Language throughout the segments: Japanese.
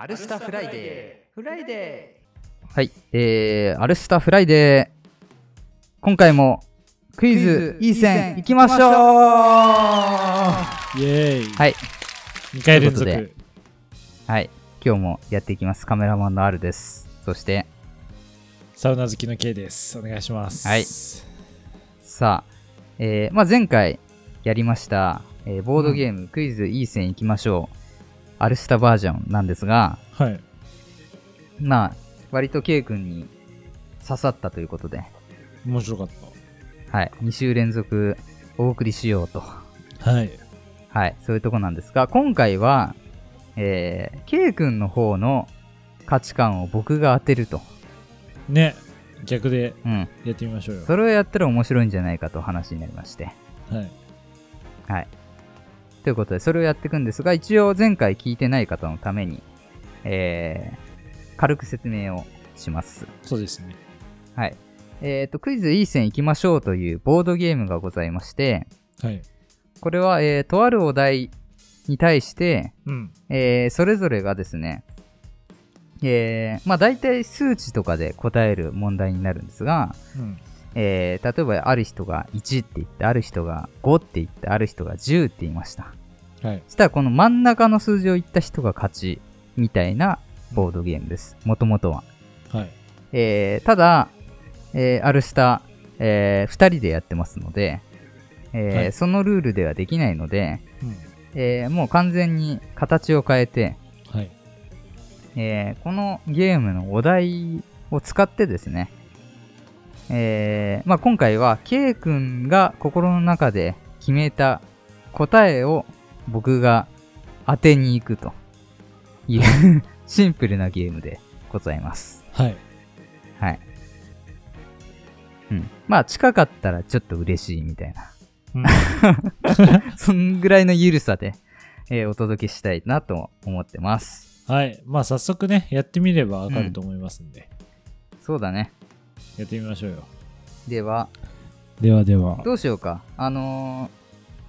アルスタフライデーフライデはい、えー、アルスタフライデー。今回もクイズいい線いきましょうイエーイ。はい、2回連続。というこはい、今日もやっていきます。カメラマンのアルです。そして、サウナ好きの K です。お願いします。はいさあ、えー、まあ前回やりました、えーボードゲーム、クイズいい線いきましょう。アルスタバージョンなんですが、はい。まあ、割と K 君に刺さったということで、面白かっはい、2週連続お送りしようと。た。はい。はい、そういうとこなんですが、今回は、えー、K 君の方の価値観を僕が当てると。ね。逆でうん。やってみましょうよ。それをやったら面白いんじゃないかと話になりまして。はい。はい。ということで、それをやっていくんですが、一応前回聞いてない方のために、えー、軽く説明をします。そうですね。はい。えっ、と、クイズいい線いきましょうというボードゲームがございまして、はい。これは、えー、とあるお題に対して、うん。えーそれぞれがですね、えーまあ大体数値とかで答える問題になるんですが、うん。えー例えばある人が1って言って、ある人が5って言って、ある人が10って言いました。はい。そしたらこの真ん中の数字を言った人が勝ちみたいなボードゲームです。もともとは。はい。えーただ、えーアルスタ、え2人でやってますので、えーはいそのルールではできないので、うん。えーもう完全に形を変えて、はい。えーこのゲームのお題を使ってですね、えーまあ、今回は K 君が心の中で決めた答えを僕が当てに行くという シンプルなゲームでございます。はい。はい。うん。まあ近かったらちょっと嬉しいみたいな。うん そんぐらいの緩さで、えーお届けしたいなと思ってます。はい。まあ、早速ね、やってみればわかると思いますんで、そうだね。やってみましょうよ。では、ではでは。どうしようか。あのー、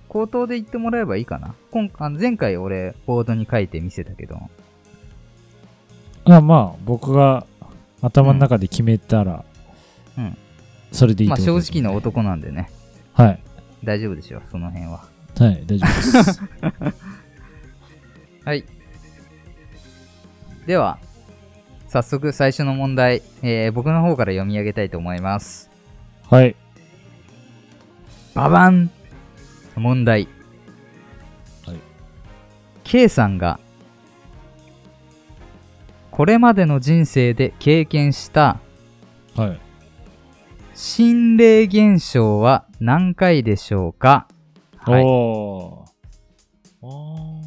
口頭で言ってもらえばいいかな。今あの前回俺、ボードに書いて見せたけど。あまあ、僕が頭の中で決めたら、うん。それでいいまあ正と思います、直な。男なんでね。はい。大丈夫でしょ、その辺は。はい、大丈夫です。はい。では、早速最初の問題、えー僕の方から読み上げたいと思います。はい。ババン問題。はい。K さんが、これまでの人生で経験したはい。心霊現象は何回でしょうか？はい。っおー。お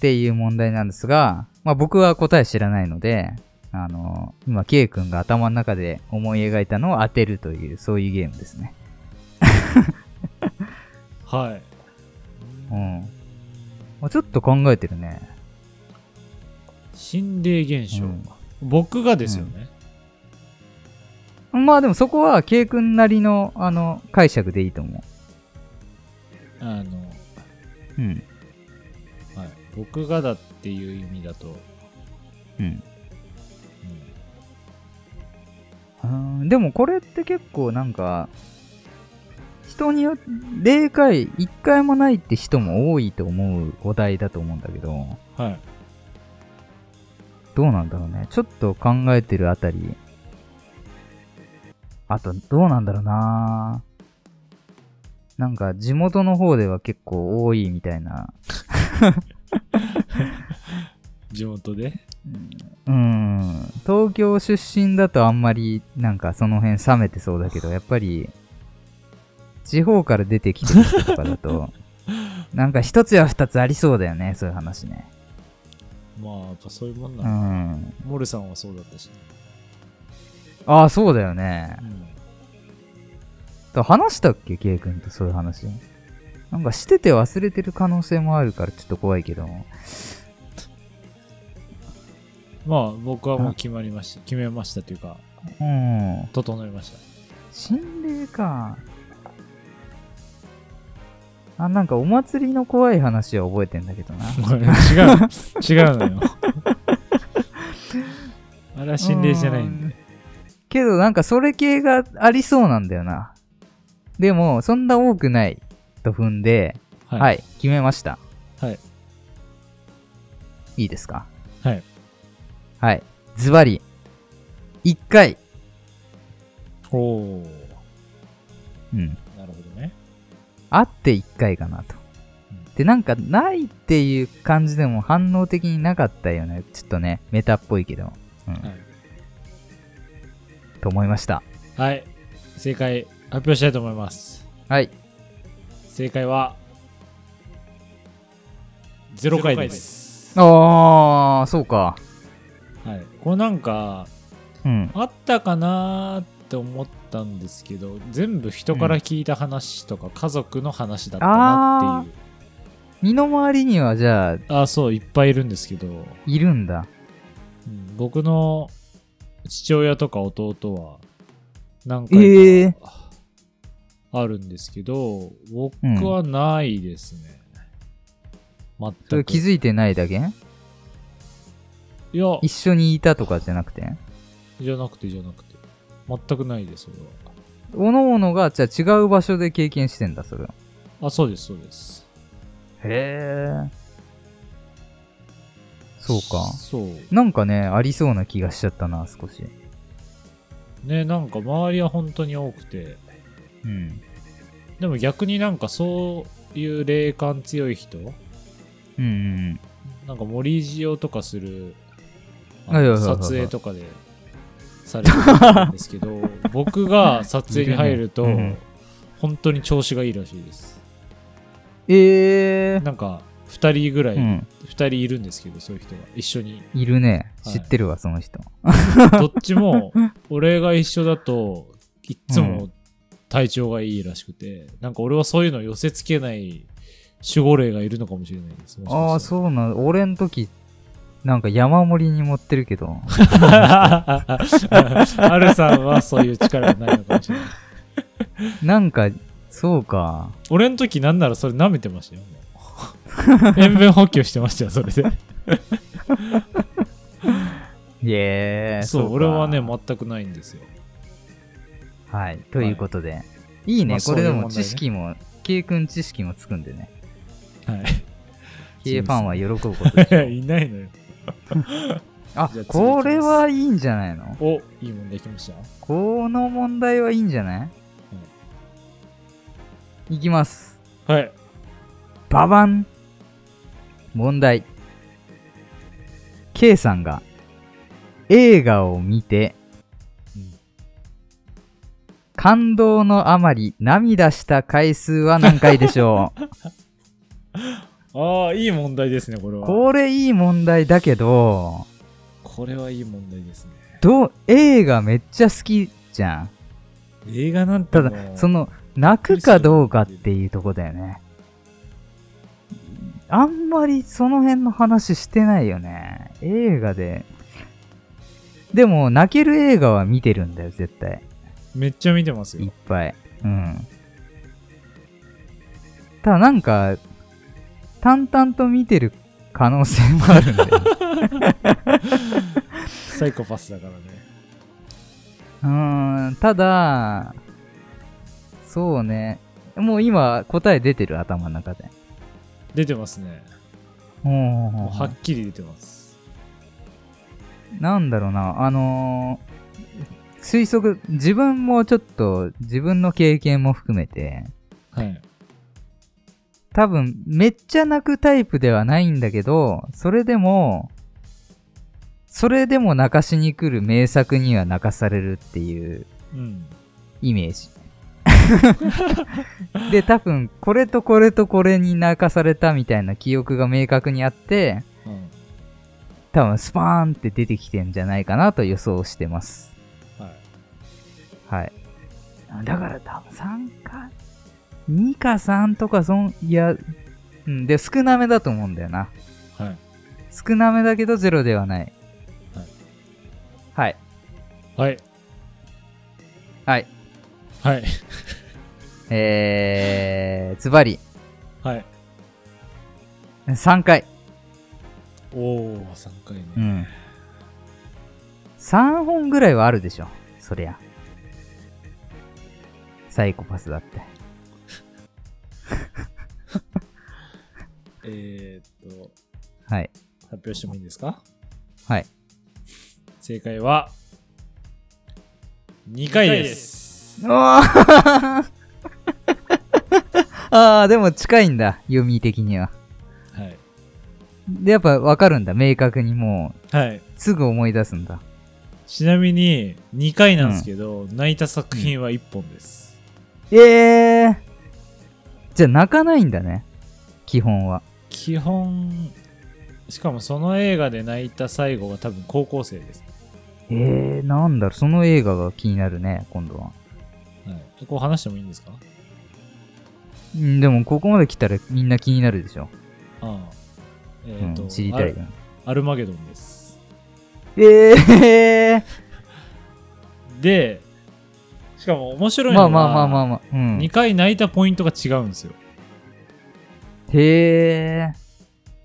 ていう問題なんですが、まあ僕は答え知らないので、あの、今 K 君が頭の中で思い描いたのを当てるという、そういうゲームですね。ーはい。うん。まあちょっと考えてるね。心霊現象。うん僕がですよね。まあでもそこは K 君なりの、あの、解釈でいいと思あの、う。うん。はい。僕がだっていう意味だと、うん。うんうんでもこれって結構なんか、人によって、0回、1回もないって人も多いと思うお題だと思うんだけど、はい。どうなんだろうね。ちょっと考えてるあたり。あと、どうなんだろうななんか、地元の方では結構多いみたいな。地元で？うん。東京出身だとあんまり、なんかその辺冷めてそうだけど、やっぱり、地方から出てきてる人とかだと、なんか一つや二つありそうだよね、そういう話ね。まあ、やっぱそういうもんなうの、ん。モルさんはそうだったし、ああ、そうだよね。うんだ話したっけ、ケイ君とそういう話。なんかしてて忘れてる可能性もあるからちょっと怖いけど。まあ、僕はもう決まりました。決めましたというか、うん。整いました。心霊か。あ、なんかお祭りの怖い話は覚えてんだけどな。違う、違うのよ。あれは心霊じゃないんで。けどなんかそれ系がありそうなんだよな。でも、そんな多くないと踏んで、はい、決めました。はい。いいですか？はい。はい。ズバリ、1回。おおうん。あって1回かなとうん。で、なんか、ないっていう感じでも反応的になかったよね。ちょっとね、メタっぽいけど。うん。はい。と思いました。はい。正解発表したいと思います。はい。正解は、0回です。あー、そうか。はい。これなんか、うん。あったかなーって思ったんですけど、全部人から聞いた話とか、家族の話だったなっていう。身の回りにはじゃあ、あそう、いっぱいいるんですけど、いるんだ。うん僕の父親とか弟は何ええ回かあるんですけど、僕はないですね。そ全く。れ気づいてないだけ？いや、一緒にいたとかじゃなくて？じゃなくてじゃなくて。全くないです、それおのおのが、じゃあ違う場所で経験してんだ、それは。は。あ、そうです、そうです。へえ。そうか。そう。なんかね、ありそうな気がしちゃったな、少し。ね、なんか周りは本当に多くて、うん。でも逆になんかそういう霊感強い人、うんうんなんか森塩とかする撮影とかでされてたんですけど 僕が撮影に入ると、本当に調子がいいらしいです。ええなんか2人ぐらい、二うん。2人いるんですけどそういう人が一緒に。いるね。はい。知ってるわ、その人。どっちも俺が一緒だといっつも体調がいいらしくて、なんか俺はそういうのを寄せつけない守護霊がいるのかもしれないです。ああ、そうなの。俺ん時、なんか山盛りに持ってるけど。アルさんはそういう力がないのかもしれない。なんか、そうか。俺の時なんならそれ舐めてましたよ。塩分補給してましたよ、それで。イエーイ。そう、か俺はね、全くないんですよ。はい。ということで。いいね。まあこれでも知識も、K 君知識もつくんでね。はい。K ファンは喜ぶことでしょ いないのよ。あこれはいいんじゃないの？お、いい問題きました。この問題はいいんじゃない、いきます。はい。ババン問題。K さんが映画を見て、うん感動のあまり涙した回数は何回でしょう？ああ、いい問題ですね、これは。これいい問題だけど、これはいい問題ですね。どう映画めっちゃ好きじゃん。映画なんてたもうだ、その、泣くかどうかっていうとこだよね。あんまりその辺の話してないよね。映画で。でも、泣ける映画は見てるんだよ、絶対。めっちゃ見てますいっよ。ぱい。うん。ただなんか、淡々と見てる可能性もあるんだよね。サイコパスだからね。うーん、ただ、そうね。もう今、答え出てる、頭の中で。出てますね。ほうほうもほううはっきり出てます。なんだろうな、あのー推測、自分もちょっと、自分の経験も含めて、はい。多分、めっちゃ泣くタイプではないんだけど、それでも、それでも泣かしに来る名作には泣かされるっていううん。イメージ。で、多分、これとこれとこれに泣かされたみたいな記憶が明確にあって、うん。多分、スパーンって出てきてんじゃないかなと予想してます。はい。はい。だから多分3か、2か3とかそん、いや、うん、で、少なめだと思うんだよな。はい。少なめだけどゼロではない。はい。はい。はい。はい。えー、ズバリ、はい。3回。おー、3回ね。うん。3本ぐらいはあるでしょ。そりゃ。サイコパスだって。えー、っと、はい。発表してもいいですか？はい。正解は、2回です。あー あー、でも近いんだ。読み的には。はい。で、やっぱわかるんだ。明確にもはい。う、すぐ思い出すんだ。ちなみに、2回なんですけど、泣いた作品は1本です。えー。じゃあ泣かないんだね。基本は。基本、しかもその映画で泣いた最後が多分高校生です。えー、なんだろう。その映画が気になるね、今度は。はい。こう話してもいいんですか？うんでも、ここまで来たらみんな気になるでしょ。ああ。えうっ、と、ん、知りたいよ。アルマゲドンです。えー。で、しかも面白いのは、まあまあまあまあまあ。うん。2回泣いたポイントが違うんですよ。へ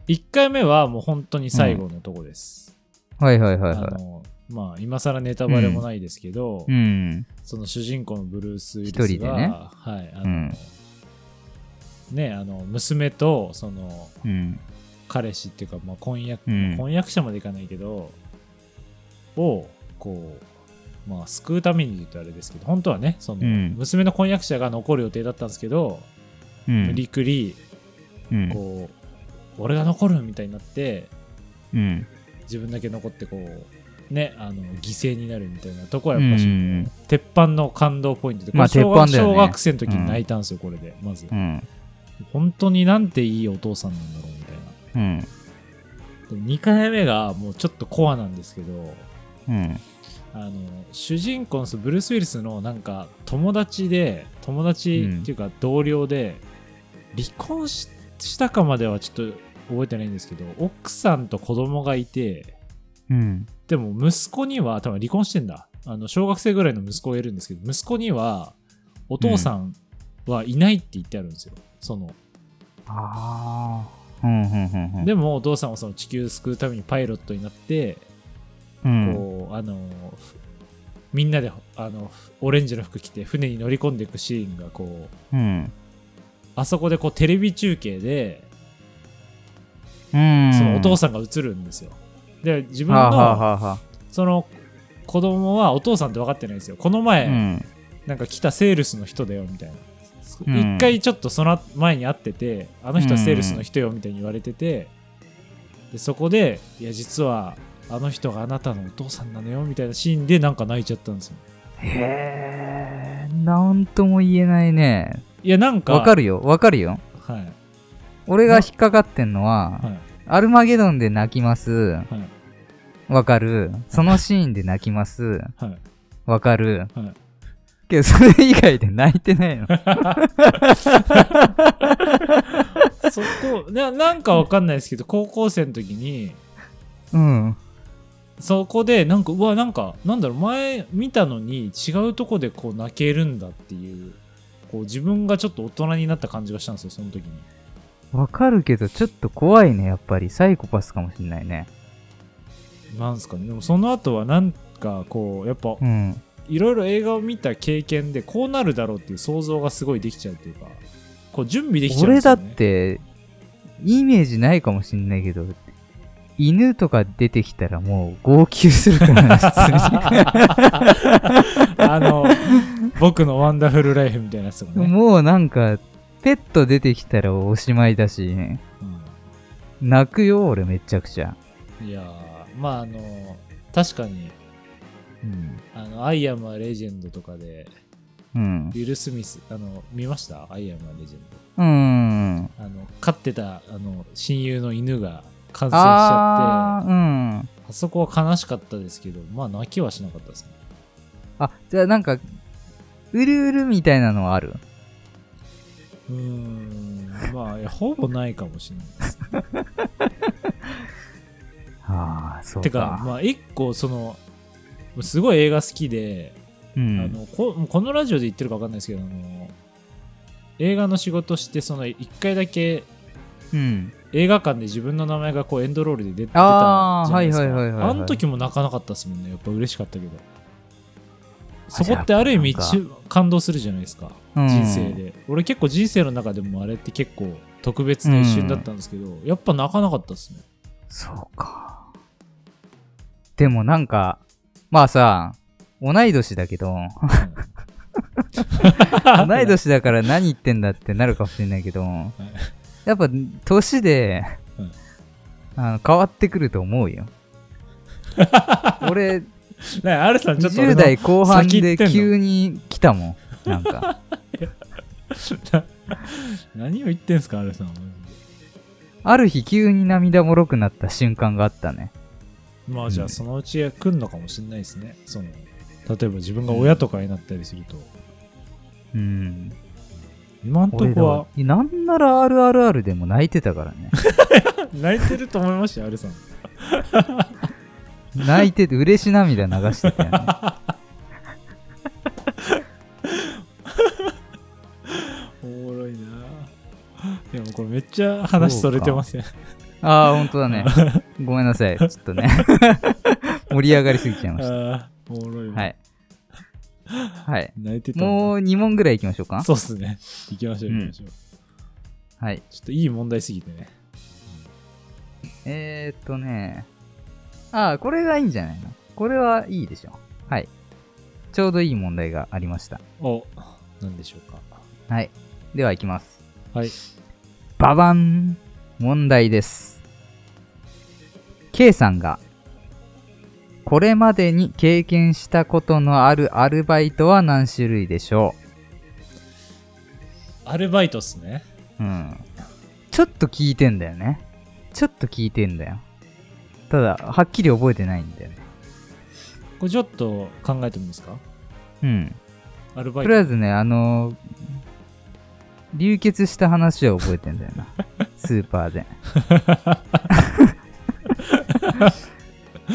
ー。1回目はもう本当に最後のとこです。はいはいはいはあのまあ今更ネタバレもないですけど、い。うん。その主人公のブルース・ウィリスが、一人でねはい、あの、うんね、あの娘とそのうん。彼氏っていうか、まあ、婚約、うん婚約者までいかないけど、をこう、まあ、救うために言うとあれですけど、本当はね、その、うん娘の婚約者が残る予定だったんですけど、うん。無理くり、うん。こう、俺が残るみたいになって、うん。自分だけ残ってこうねあの犠牲になるみたいなとこはやっぱし、うん鉄板の感動ポイントで、まあ小学ね小学生の時に泣いたんですよ、これでまず、うん。本当になんていいお父さんなんだろうみたいなうん。で2回目がもうちょっとコアなんですけどうん。あの主人公のブルース・ウィリスのなんか友達で友達っていうか同僚で、離婚ししたかまではちょっと覚えてないんですけど奥さんと子供がいてうん。でも息子には多分離婚してんだあの小学生ぐらいの息子がいるんですけど息子にはお父さんはいないって言ってあるんですよ、そのああ。うん。うん。うん。うん。でもお父さんはその地球を救うためにパイロットになって、うん。こうあのふみんなであのオレンジの服着て船に乗り込んでいくシーンがこううん。あそこでこうテレビ中継でうん。そのお父さんが映るんですよ、で自分のその子供はお父さんって分かってないんですよこの前、あ、うん。なんか来たセールスの人だよみたいなうん一、回ちょっとその前に会っててあの人はセールスの人よみたいに言われてて、でそこでいや実はあの人があなたのお父さんなのよみたいなシーンでなんか泣いちゃったんですよへえ。なんとも言えないね。いやなんかわかるよ。わかるよ。はい俺が引っかかってんのは、はいアルマゲドンで泣きます。はいわかる。そのシーンで泣きます。はいわかる。はいけど、それ以外で泣いてないの。そこななんかわかんないですけど高校生の時にうん。そこでなんかうわなんかなんだろう前見たのに違うとこでこう泣けるんだっていうこう自分がちょっと大人になった感じがしたんですよその時にわかるけど、ちょっと怖いね、やっぱり。サイコパスかもしんないね。なんすかねでもその後はなんかこうやっぱうん。いろいろ映画を見た経験でこうなるだろうっていう想像がすごいできちゃうというかこう準備できちゃうん俺だですよ、ね、って、イメージないかもしんないけど、犬とか出てきたらもう号泣するからね、普通あの僕のワンダフルライフみたいなやつとかに。ね、もうなんか、ペット出てきたらおしまいだし、泣くよ、俺めちゃくちゃ。うんいやーまああの確かにうん。あのアイアムレジェンドとかでうんウ。ィル・スミスあの見ました？アイアムはレジェンうん。ドあの飼ってたあの親友の犬が感染しちゃってうん。あそこは悲しかったですけどまあ泣きはしなかったですねあ、じゃあなんか、うるうるみたいなのはある？うーんまあいやほぼないかもしれないです ああ、そうか。てかまあ一個そのすごい映画好きで、うん。あのここのラジオで言ってるか分かんないですけどあの映画の仕事してその1回だけうん。映画館で自分の名前がこうエンドロールで出出たじゃないですか。はいはいはいはいはい。あの時も泣かなかったですもんね。やっぱ嬉しかったけど。そこってある意味感動するじゃないですか、うん。人生で。俺結構人生の中でもあれって結構特別な一瞬だったんですけど、やっぱ泣かなかったですね。そうか。でもなんか、まあさ、同い年だけど、同い年だから何言ってんだってなるかもしれないけど、やっぱ年で、うんあの変わってくると思うよ。俺、ねあるさんちょっと俺20の代後半で急に来たもん。なんか。何を言ってんすかあるさんある日急に涙もろくなった瞬間があったね。まあじゃうんあそのうち来るのかもしれないですね、その例えば自分が親とかになったりすると、うん。今んと俺こはだなんなら RRR でも泣いてたからね。泣いてると思いましたよあるさん泣いてて嬉し涙流してたよね。おもろいなでもこれめっちゃ話それてませんああ、ほんとだね。ごめんなさい。ちょっとね。盛り上がりすぎちゃいましあーおもろい。はい。はい。泣いてたもう2問ぐらい行きましょうか。そうっすね行きましょう行きましょう、はい。ちょっといい問題すぎてねえー、っとね。ああ、これがいいんじゃないの？これはいいでしょ。はい。ちょうどいい問題がありました。お何でしょうかはい。では行きます。はいババン問題です。K さんが、これまでに経験したことのあるアルバイトは何種類でしょアルバイトっすねううん。ちょっと聞いてんだよね。ちょっと聞いてんだよ。ただ、はっきり覚えてないんだよね。これちょっと考えてもいいですか？うん。アルバイトとりあえずね、あのー流血した話は覚えてんだよな。スーパーで。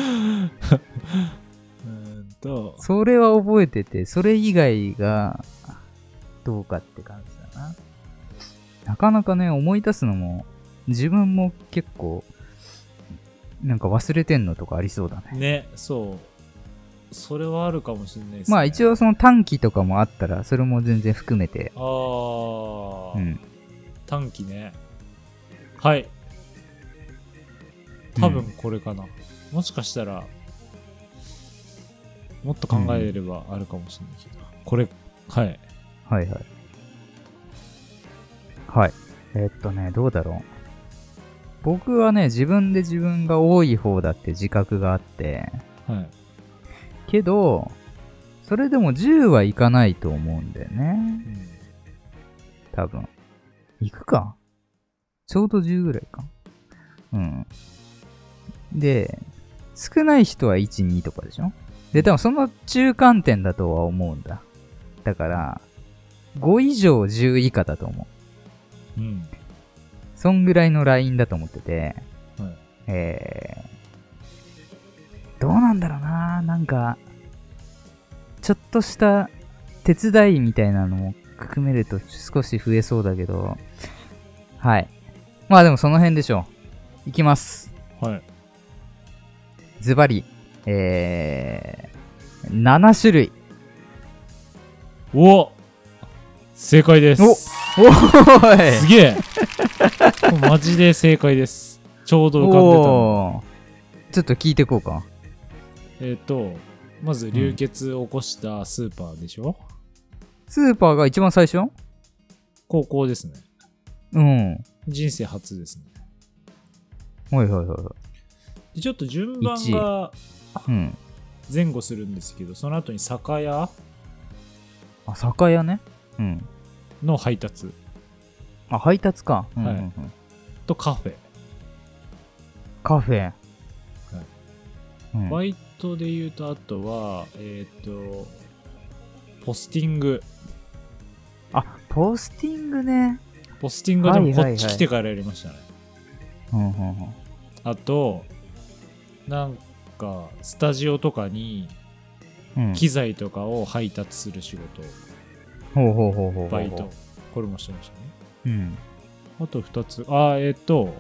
うーんと。それは覚えてて、それ以外がどうかって感じだな。なかなかね、思い出すのも、自分も結構、なんか忘れてんのとかありそうだね。ねそう。それはあるかもしれないですね。まあ一応その短期とかもあったら、それも全然含めて、ああ、うん。短期ね。はい。多分これかな、もしかしたらもっと考えればあるかもしれないけど、これはいはいはい。はい。えっとね、どうだろう。僕はね、自分で自分が多い方だって自覚があって、はいけど、それでも10はいかないと思うんだよね。うん多分。いくか？ちょうど10ぐらいか。うん。で、少ない人は1、2とかでしょ？で、多分その中間点だとは思うんだ。だから、5以上10以下だと思う。うんそんぐらいのラインだと思ってて、はいえー、どうなんだろうななんか、ちょっとした手伝いみたいなのも含めると少し増えそうだけど、はい。まあでもその辺でしょう。いきます。はいズバリ、えー、7種類。お正解です。おーい。すげえ。マジで正解です。ちょうど浮かんでたちょっと聞いてこうか。えっ、とまず流血を起こしたスーパーでしょ、スーパーが一番最初？高校ですね。うん。人生初ですね。はいはいはいはでちょっと順番が。前後するんですけどその後に酒屋あ、酒屋ね。うん。の配達あ、配達か。うんうんうんはいとカフェ、カフェ。うんバイトで言うとあとはえっ、とポスティングあ、ポスティングね。ポスティングはでもこはいはいはいっち来てからやりましたね、うんうんうん。あとなんかスタジオとかにうん、機材とかを配達する仕事、ほうほうほうほうほう。バイト。これもしてましたねうん。あと2つあえっ、と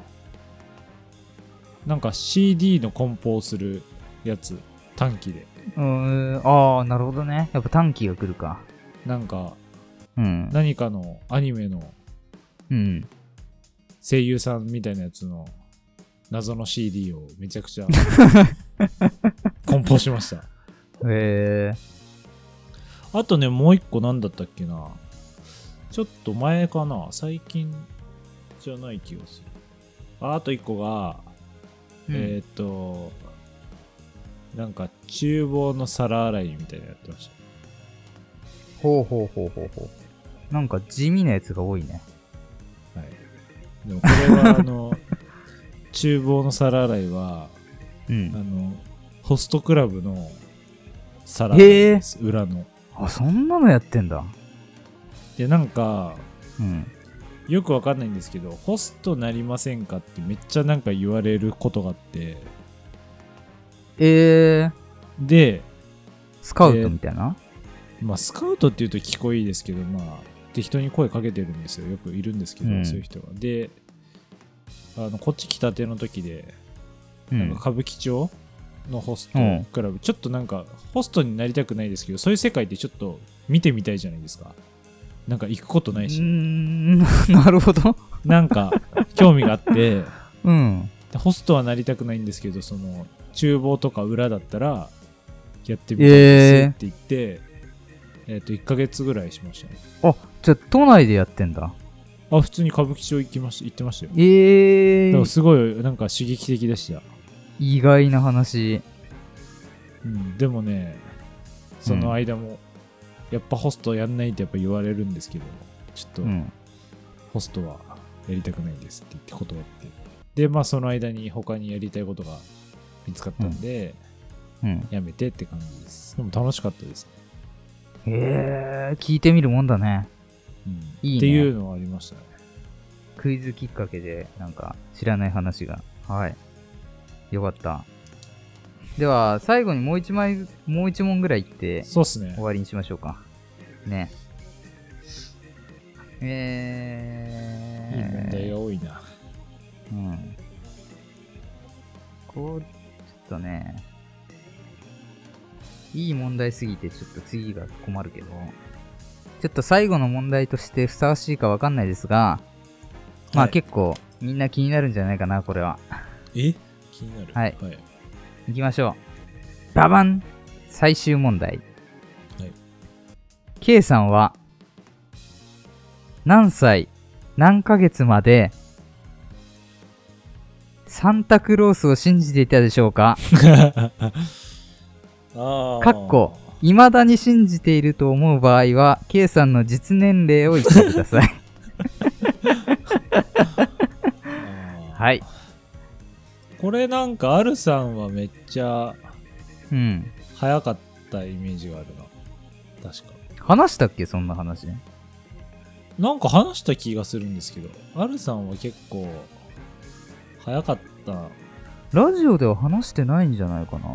なんか CD の梱包するやつ短期でうーん、ああ、なるほどね。やっぱ短期が来るか。なんかうん。何かのアニメのうん。声優さんみたいなやつの謎の CD をめちゃくちゃ 梱包しましたへえあとねもう一個何だったっけなちょっと前かな最近じゃない気がするああと一個が、ー。えーっとなんか厨房の皿洗いみたいなのやってましたほうほうほうほうほう。なんか地味なやつが多いね。はい。でもこれはあの、厨房の皿洗いは、あうん。の、ホストクラブの皿洗いです。裏の。あ、そんなのやってんだ。で、なんか、うん。よくわかんないんですけど、ホストなりませんかってめっちゃなんか言われることがあって、えー、で、スカウトみたいな、まあ、スカウトって言うと聞こえいいですけど、まあ、適当に声かけてるんですよ。よくいるんですけど、うんそういう人が。で、あの、こっち来たての時で、うんなんか。歌舞伎町のホストうんクラブ、ちょっとなんかホストになりたくないですけどそういう世界ってちょっと見てみたいじゃないですかなんか行くことないうしーん、なるほど。なんか興味があってうん。でホストはなりたくないんですけどその厨房とか裏だったらやってみたいですって言って、えっと1ヶ月ぐらいしましたねあ、じゃあ都内でやってんだ。あ普通に歌舞伎町行きました行ってましたよえー、でもすごいなんか刺激的でした、意外な話。うん、でもねその間も、やっぱホストやんないってやっぱ言われるんですけどちょっとうん。ホストはやりたくないですって言って断ってでまあその間に他にやりたいことが見つかったんで、うん。やめてって感じですでも楽しかったです、えー、聞いてみるもんだね。うんいいねっていうのはありましたねクイズきっかけで、なんか、知らない話が。はい。よかった。では、最後にもう一枚、もう一問ぐらい言って、そうっすね終わりにしましょうか。ね。えー。いい問題が多いなうん。こう、ちょっとね、いい問題すぎて、ちょっと次が困るけど、ちょっと最後の問題としてふさわしいかわかんないですが、まあはい。結構みんな気になるんじゃないかな、これは。え？気になる。はい。はい、いきましょう。ババン。最終問題。はい。K さんは、何歳、何ヶ月まで、サンタクロースを信じていたでしょうか？あかっこ未だに信じていると思う場合は、K さんの実年齢を言ってください。はい。これなんかアルさんはめっちゃうん。早かったイメージがあるな確か話したっけ？そんな話。なんか話した気がするんですけど、アルさんは結構早かった。ラジオでは話してないんじゃないかな。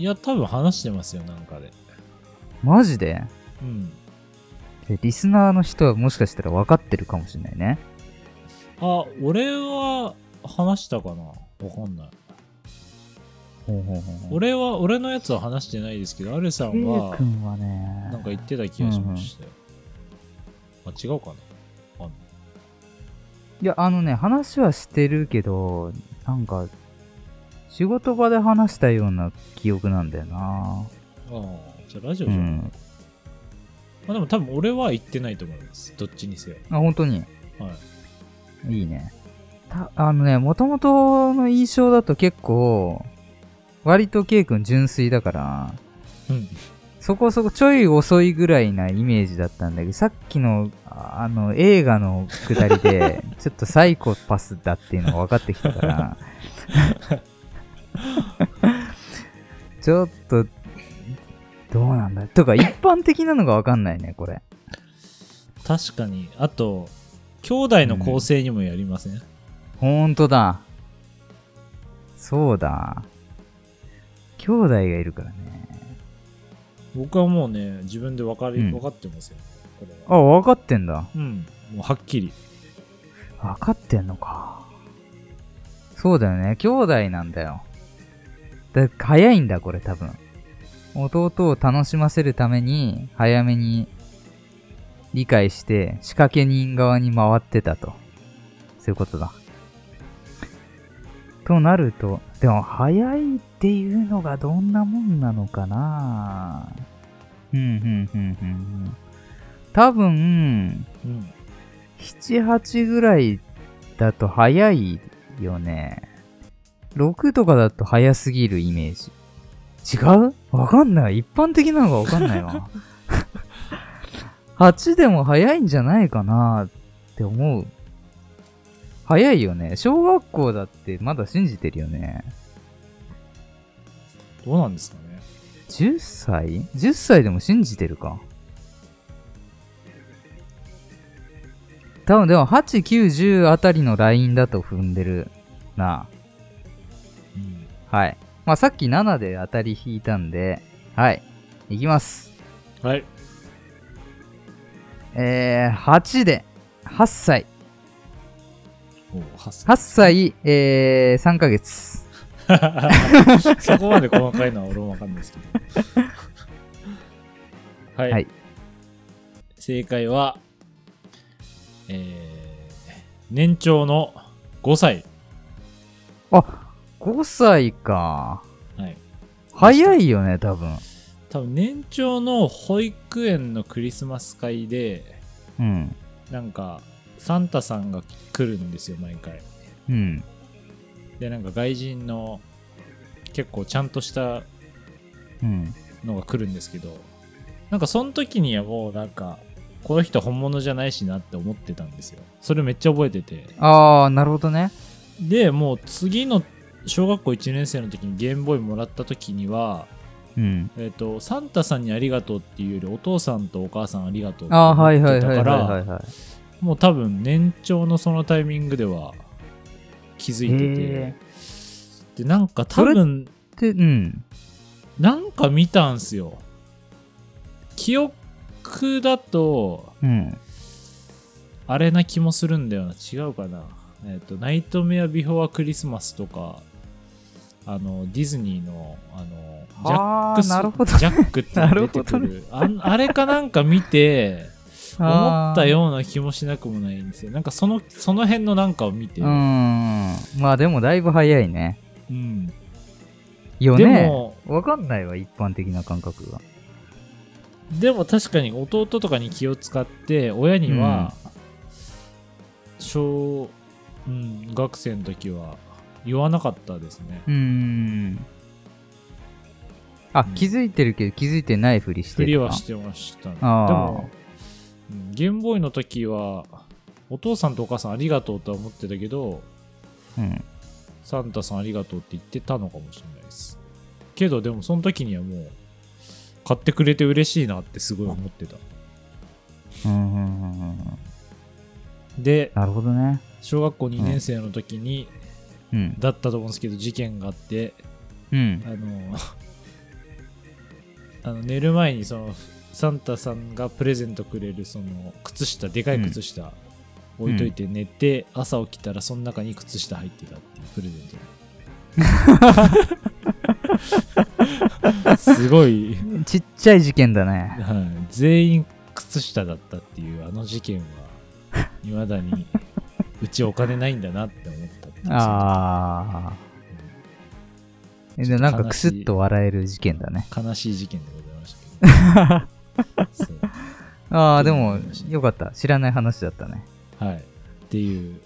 いや、多分話してますよ、なんかで。マジで？うん。でリスナーの人はもしかしたら分かってるかもしれないね。あ、俺は話したかな？わかんない。ほうほうほうほう俺は、俺のやつは話してないですけど、アルさんは、君はね、なんか言ってた気がしましたよ。あ、違うかな？あいや、あのね、話はしてるけど、なんか、仕事場で話したような記憶なんだよな。ああ、じゃあラジオじゃん。うん。まあ、でも多分俺は言ってないと思います。どっちにせよ。あ、本当に？はい。いいね。たあのね、もともとの印象だと結構、割と K 君純粋だから、うん。そこそこちょい遅いぐらいなイメージだったんだけど、さっきの、ああの、映画のくだりで、ちょっとサイコパスだっていうのが分かってきたから、ちょっと、どうなんだ？とか、一般的なのが分かんないね、これ。確かに。あと、兄弟の構成にもやりません、ほんとだ。そうだ。兄弟がいるからね。僕はもうね、自分で分かり、うん分かってますよ、これは。あ、分かってんだ。うん。もうはっきり。分かってんのか。そうだよね。兄弟なんだよ。だ早いんだ、これ多分。弟を楽しませるために、早めに理解して、仕掛け人側に回ってたと。そういうことだ。となると、でも早いっていうのがどんなもんなのかなうん、うん、うん、うんうん。多分、うん。7、8ぐらいだと早いよね。6とかだと早すぎるイメージ。違う？わかんない。一般的なのがわかんないわ。8でも早いんじゃないかなって思う。早いよね。小学校だってまだ信じてるよね。どうなんですかね。10歳 ?10 歳でも信じてるか。多分でも8、9、10あたりのラインだと踏んでるな。うん。はい。まあさっき7で当たり引いたんで、はい。いきます。はい。えー、8で、8歳。おう8歳8歳、えー、3ヶ月。そこまで細かいのは俺もわかんないですけど。はい。はい正解は、えー、年長の5歳。あ、5歳か。はい。早いよね、多分。多分年長の保育園のクリスマス会で、うん。なんか、サンタさんが来るんですよ、毎回。うん。で、なんか外人の結構ちゃんとしたうん。のが来るんですけど、なんかその時にはもうなんか、この人本物じゃないしなって思ってたんですよ。それめっちゃ覚えてて。あー、なるほどね。で、もう次の小学校1年生の時にゲームボーイもらった時には、うん。えっ、と、サンタさんにありがとうっていうより、お父さんとお母さんありがとうってあー、思はいってたから、はい。もう多分年長のそのタイミングでは気づいててへ、で、なんか多分、で、うん。なんか見たんすよ。記憶だと、うん。あれな気もするんだよな。違うかな。えっ、と、ナイトメアビフォークリスマスとか、あの、ディズニーの、あの、ジャックス、なるほど。ジャックって出てくなる。あんあれかなんか見て、思ったような気もしなくもないんですよ。なんかその、その辺のなんかを見て、うーん。まあでもだいぶ早いね。うんよね。でも、わかんないわ、一般的な感覚が。でも確かに弟とかに気を使って、親には、小、うん、学生の時は言わなかったですね。うーん。あ、うん気づいてるけど気づいてないふりしてふりはしてましたね。でも、うんゲームボーイの時は、お父さんとお母さんありがとうとは思ってたけど、うん。サンタさんありがとうって言ってたのかもしれないです。けど、でもその時にはもう、買ってくれて嬉しいなってすごい思ってた。うんうんうんうんで、なるほどね。小学校2年生の時に、うん。だったと思うんですけど、事件があって、うんあ。の、あの 寝る前にその、サンタさんがプレゼントくれるその靴下、でかい靴下置いといて寝て、朝起きたらその中に靴下入ってたっていうプレゼント。すごい、ちっちゃい事件だね。はい、全員靴下だったっていうあの事件は、いまだに、うちお金ないんだなって思ってああ。えでもなんかクスッと笑える事件だね。悲しい事件でございましたけど。ああ、でもよかった。知らない話だったね。はい。っていう、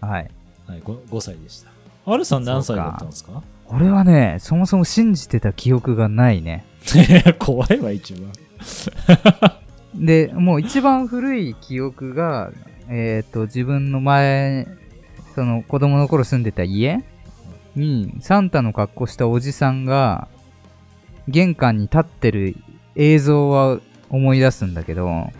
はい。はい、5, 5歳でした。アルさん何歳だったんですか？俺はね、そもそも信じてた記憶がないね。怖いわ、一番。で、もう一番古い記憶が、えっ、と、自分の前、その子供の頃住んでた家？に、サンタの格好したおじさんが、玄関に立ってる映像は思い出すんだけど、うん。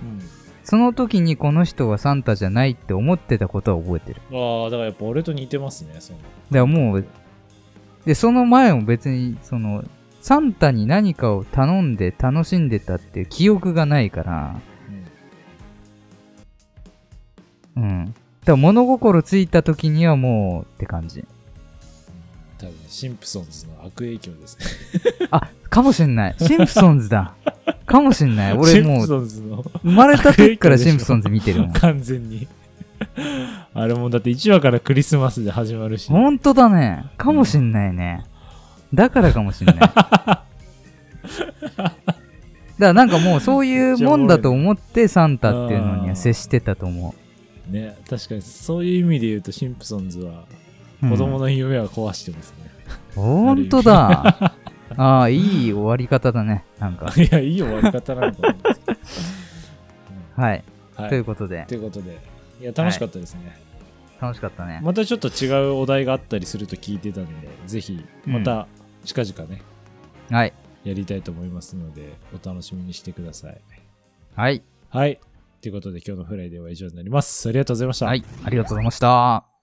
その時にこの人はサンタじゃないって思ってたことは覚えてる。ああ、だからやっぱ俺と似てますね、その。だからもう、で、その前も別に、その、サンタに何かを頼んで楽しんでたっていう記憶がないから、うんうん。から物心ついた時にはもうって感じ。多分シンプソンズの悪影響ですね。あ、かもしんない。シンプソンズだ。かもしんない。俺もう生まれた時からシンプソンズ見てるもん。完全に。あれもだって1話からクリスマスで始まるし。ほんとだね。かもしんないね。だからかもしんない。だからなんかもうそういうもんだと思ってサンタっていうのには接してたと思ね、確かにそういう意味で言うとシンプソンズはう。うん子供の夢は壊してますね。ほんとだ。ああ、いい終わり方だね。なんか。いや、いい終わり方なのかなと思うん。はい。うんはい。ということでと、いうことで、いや、楽しかったですね。楽しかったね。またちょっと違うお題があったりすると聞いてたので、ぜひ、また近々ね、はい。やりたいと思いますので、お楽しみにしてください。はい。はい。ということで、今日のフライデーは以上になります。ありがとうございました。はい。ありがとうございました。